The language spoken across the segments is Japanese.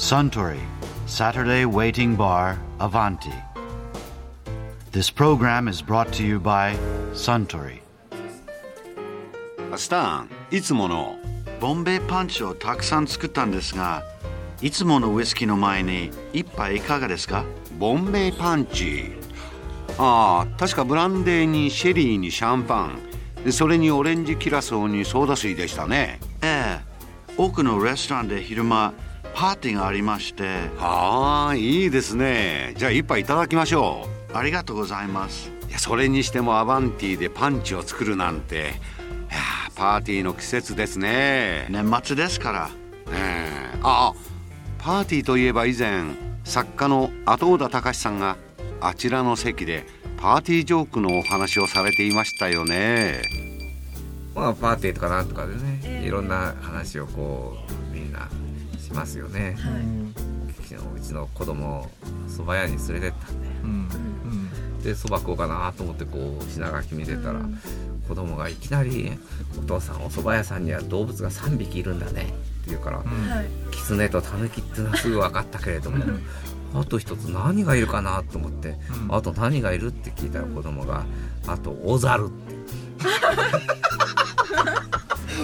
Suntory Saturday Waiting Bar Avanti. This program is brought to you by Suntory. スタンいつものボンベイパンチをたくさん作ったんですが、いつものウイスキーの前に一杯いかがですかボンベイパンチああ確かブランデーにシェリーにシャンパンでそれにオレンジキラソーにソーダ水でしたねええ、多くのレストランで昼間パーティーがありまして、ああいいですね。じゃあ一杯いただきましょありがとうございます。ういやそれにしてもアバンティでパンチを作るなんて。いやパーティーの季節ですね。年末ですから。ええ。あパーティーといえば以前作家の後田隆さんがあちらの席でパーティージョークのお話をされていましたよね。まあパーティーとかなんとかでね、いろんな話をこうしますよね、昨日うちの子供を蕎麦屋に連れてったんでで蕎麦食おうかなと思ってこう品書き見てたら、子供がいきなり「お父さんお蕎麦屋さんには動物が3匹いるんだね」って言うから、はい。キツネとタヌキっていうのはすぐ分かったけれども、あと一つ何がいるかなと思って、あと何がいるって聞いたら子供が「あと大猿」って。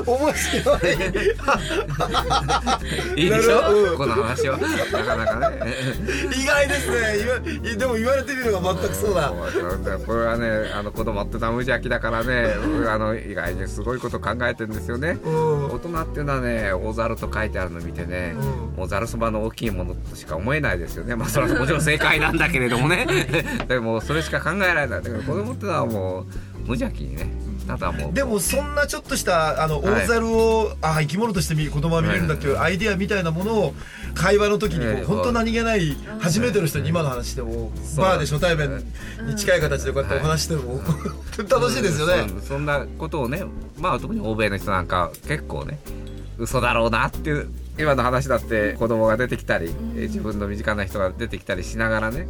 面白い。いいでしょ、なるほどこの話はなかなかね意外ですね。でも言われてみれば全くそうだ。これはねあの子供ってのは無邪気だからね。あの意外にすごいこと考えてるんですよね、うん。大人っていうのはね大猿と書いてあるの見てね、もうざるそばの大きいものとしか思えないですよね。まあそれはもちろん正解なんだけれどもね。でもそれしか考えられない。だけど子供ってのはもう無邪気にねただもう。でもそんなちょっとしたあのはい。大猿を、あ生き物として見子供は見れるんだっていうアイディアみたいなものを会話の時に本当何気ない初めての人に今の話でもバーで初対面に近い形でこうやってお話しても、楽しいですよね、そそんなことをねまあ特に欧米の人なんか結構ね嘘だろうなっていう今の話だって子供が出てきたり、えー自分の身近な人が出てきたりしながらね、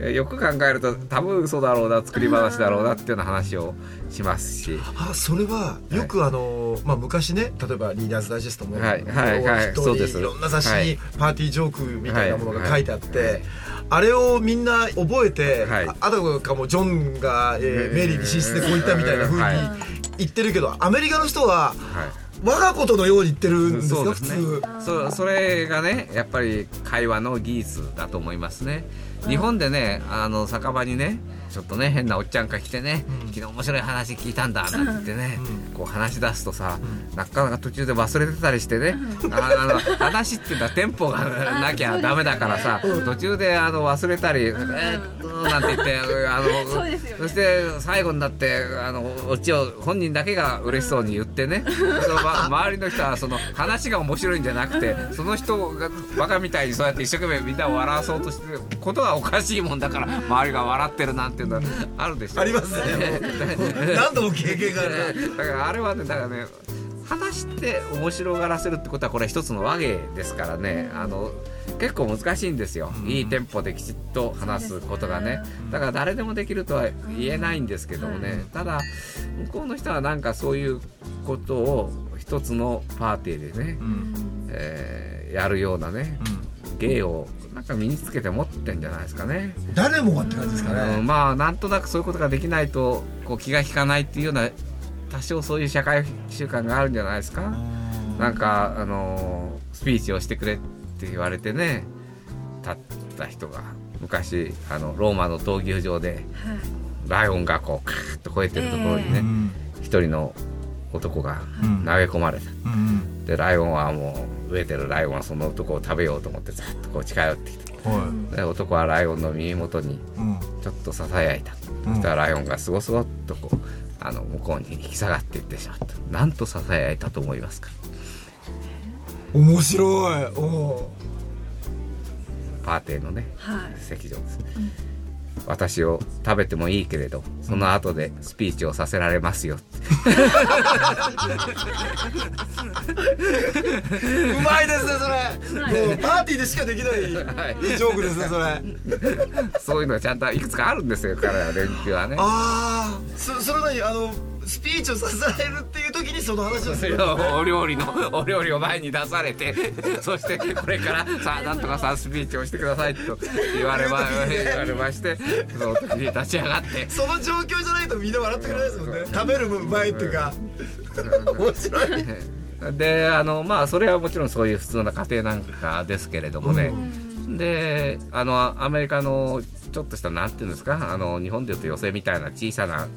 えーよく考えると多分嘘だろうな作り話だろうなっていうような話をしますし。あそれはよくあの、まあ、昔ね例えばリーダーズダイジェストも、はい。はい。はい。そうです。いろんな雑誌にはい。パーティージョークみたいなものが書いてあって、はい。はい。あれをみんな覚えて、はい。ああたかもジョンが、えーメリーに寝室でこう言ったみたいな風はい。に言ってるけどアメリカの人ははい我がことのように言ってるんですよ普そうですね。通。そそれがねやっぱり会話の技術だと思いますね。日本でねあの酒場にねちょっとね変なおっちゃんが来てね、昨日面白い話聞いたんだなんて言ってね、こう話し出すとさ、なかなか途中で忘れてたりしてね、ああの話っていうのはテンポがなきゃダメだからさ、途中であの忘れたり、えーっとなんて言ってあのそね。そして最後になってあのオチを本人だけが嬉しそうに言ってね そのま周りの人はその話が面白いんじゃなくてその人がバカみたいにそうやって一生懸命みんなを笑わそうとしてることはおかしいもんだから周りが笑ってるなんていうのはあるでしょ。ありますね。何度も経験があるだからあれはねだからね話して面白がらせるってことはこれは一つの和芸ですからね。あの結構難しいんですよ、いいテンポできちっと話すことがね。だから誰でもできるとは言えないんですけどもね、ただ向こうの人はなんかそういうことを一つのパーティーでね、えーやるようなね、芸をなんか身につけて持ってんじゃないですかね。誰もがって感じですかね、うんまあなんとなくそういうことができないとこう気が利かないっていうような多少そういう社会習慣があるんじゃないですか。なんかあのースピーチをしてくれって言われてね立った人が昔あのローマの闘牛場でライオンがこうカーッと吠えてるところにね一、人の男が投げ込まれた、でライオンはもう飢えてるライオンはその男を食べようと思ってざっとこう近寄ってきて。で男はライオンの耳元にちょっとささやいた、そしたらライオンがすごすごっとこうあの向こうに引き下がっていってしまった。なんとささやいたと思いますか？面白い。おパーティーのねはい。席上です、私を食べてもいいけれどその後でスピーチをさせられますよって。ーうまいですねそれ。もうパーティーでしかできないジョークですねそれ。そういうのがちゃんといくつかあるんですよ彼ら連休はね。ああそそれなにあのスピーチをさせられるって時時にその話をする。お料理のお料理を前に出されて そしてこれからさあなんとかさスピーチをしてくださいと言われま言われましてその時に立ち上がって。その状況じゃないとみんな笑ってくれないですもんね。食べる前っていうか。面白いであのまあそれはもちろんそういう普通の家庭なんかですけれどもね、であのアメリカのちょっとしたなんていうんですかあの日本でいうと寄席みたいな小さな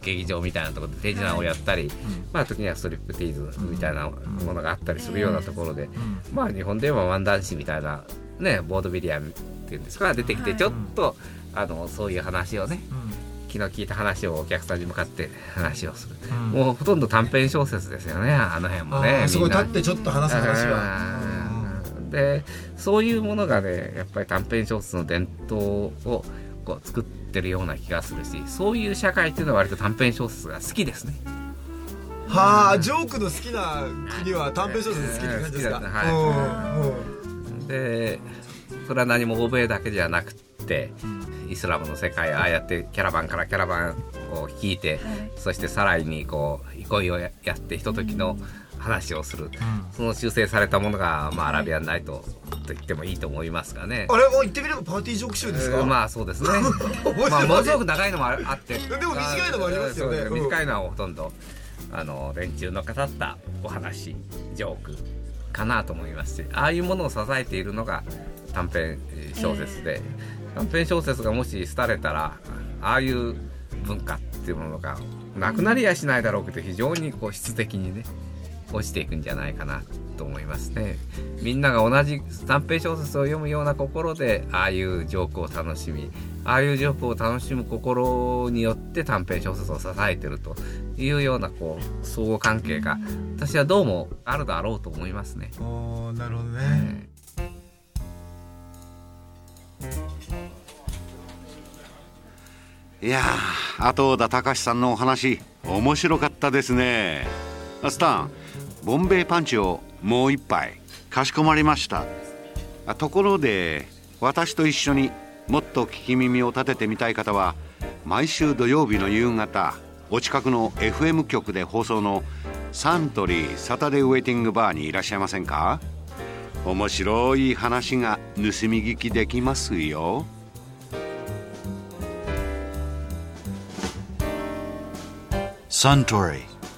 劇場みたいなところで手品をやったり、まあ時にはストリップティーズみたいなものがあったりするようなところで、まあ日本ではワンダンスみたいなねボードビリヤンっていうんですか出てきてちょっと、あのそういう話をね、気の利いた話をお客さんに向かって話をする、もうほとんど短編小説ですよねあの辺もねすごい立ってちょっと話す話はでそういうものがねやっぱり短編小説の伝統をこう作ってるような気がするしそういう社会っていうのは割と短編小説が好きですね。はあジョークの好きな国は短編小説好きって感じですか、好きだねはい。でそれは何も欧米だけじゃなくってイスラムの世界ああやってキャラバンからキャラバンを引いて、そしてさらにこう憩いをややってひとときの話をする、その修正されたものが、まあ、アラビアンナイトと言ってもいいと思いますがね。あれも言ってみればパーティージョーク集ですか、うんまあそうですね。まあものすごく長いのもああって。でも短いのもありますよね。そううん。短いのはほとんどあの連中の語ったお話ジョークかなと思いますしああいうものを支えているのが短編えー小説で、短編小説がもし廃れたらああいう文化っていうものがなくなりやしないだろうけど非常にこう質的にね落ちていくんじゃないかなと思いますね。みんなが同じ短編小説を読むような心でああいうジョークを楽しみああいうジョークを楽しむ心によって短編小説を支えてるというようなこう相互関係が私はどうもあるだろうと思いますね。おーなるほどね、いやー後田隆さんのお話面白かったですねあスタンボンベイパンチをもう一杯かしこまりました。ところで私と一緒にもっと聞き耳を立ててみたい方は毎週土曜日の夕方お近くの FM 局で放送のサントリーサタデーウェイティングバーにいらっしゃいませんか？面白い話が盗み聞きできますよ。Suntory,